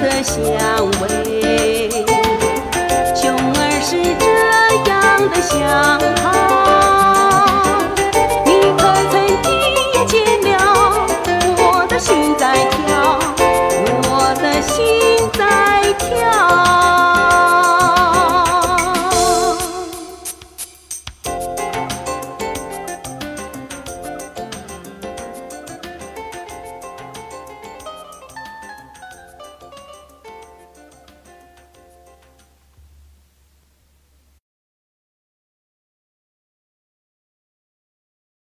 的香味熊儿是这样的香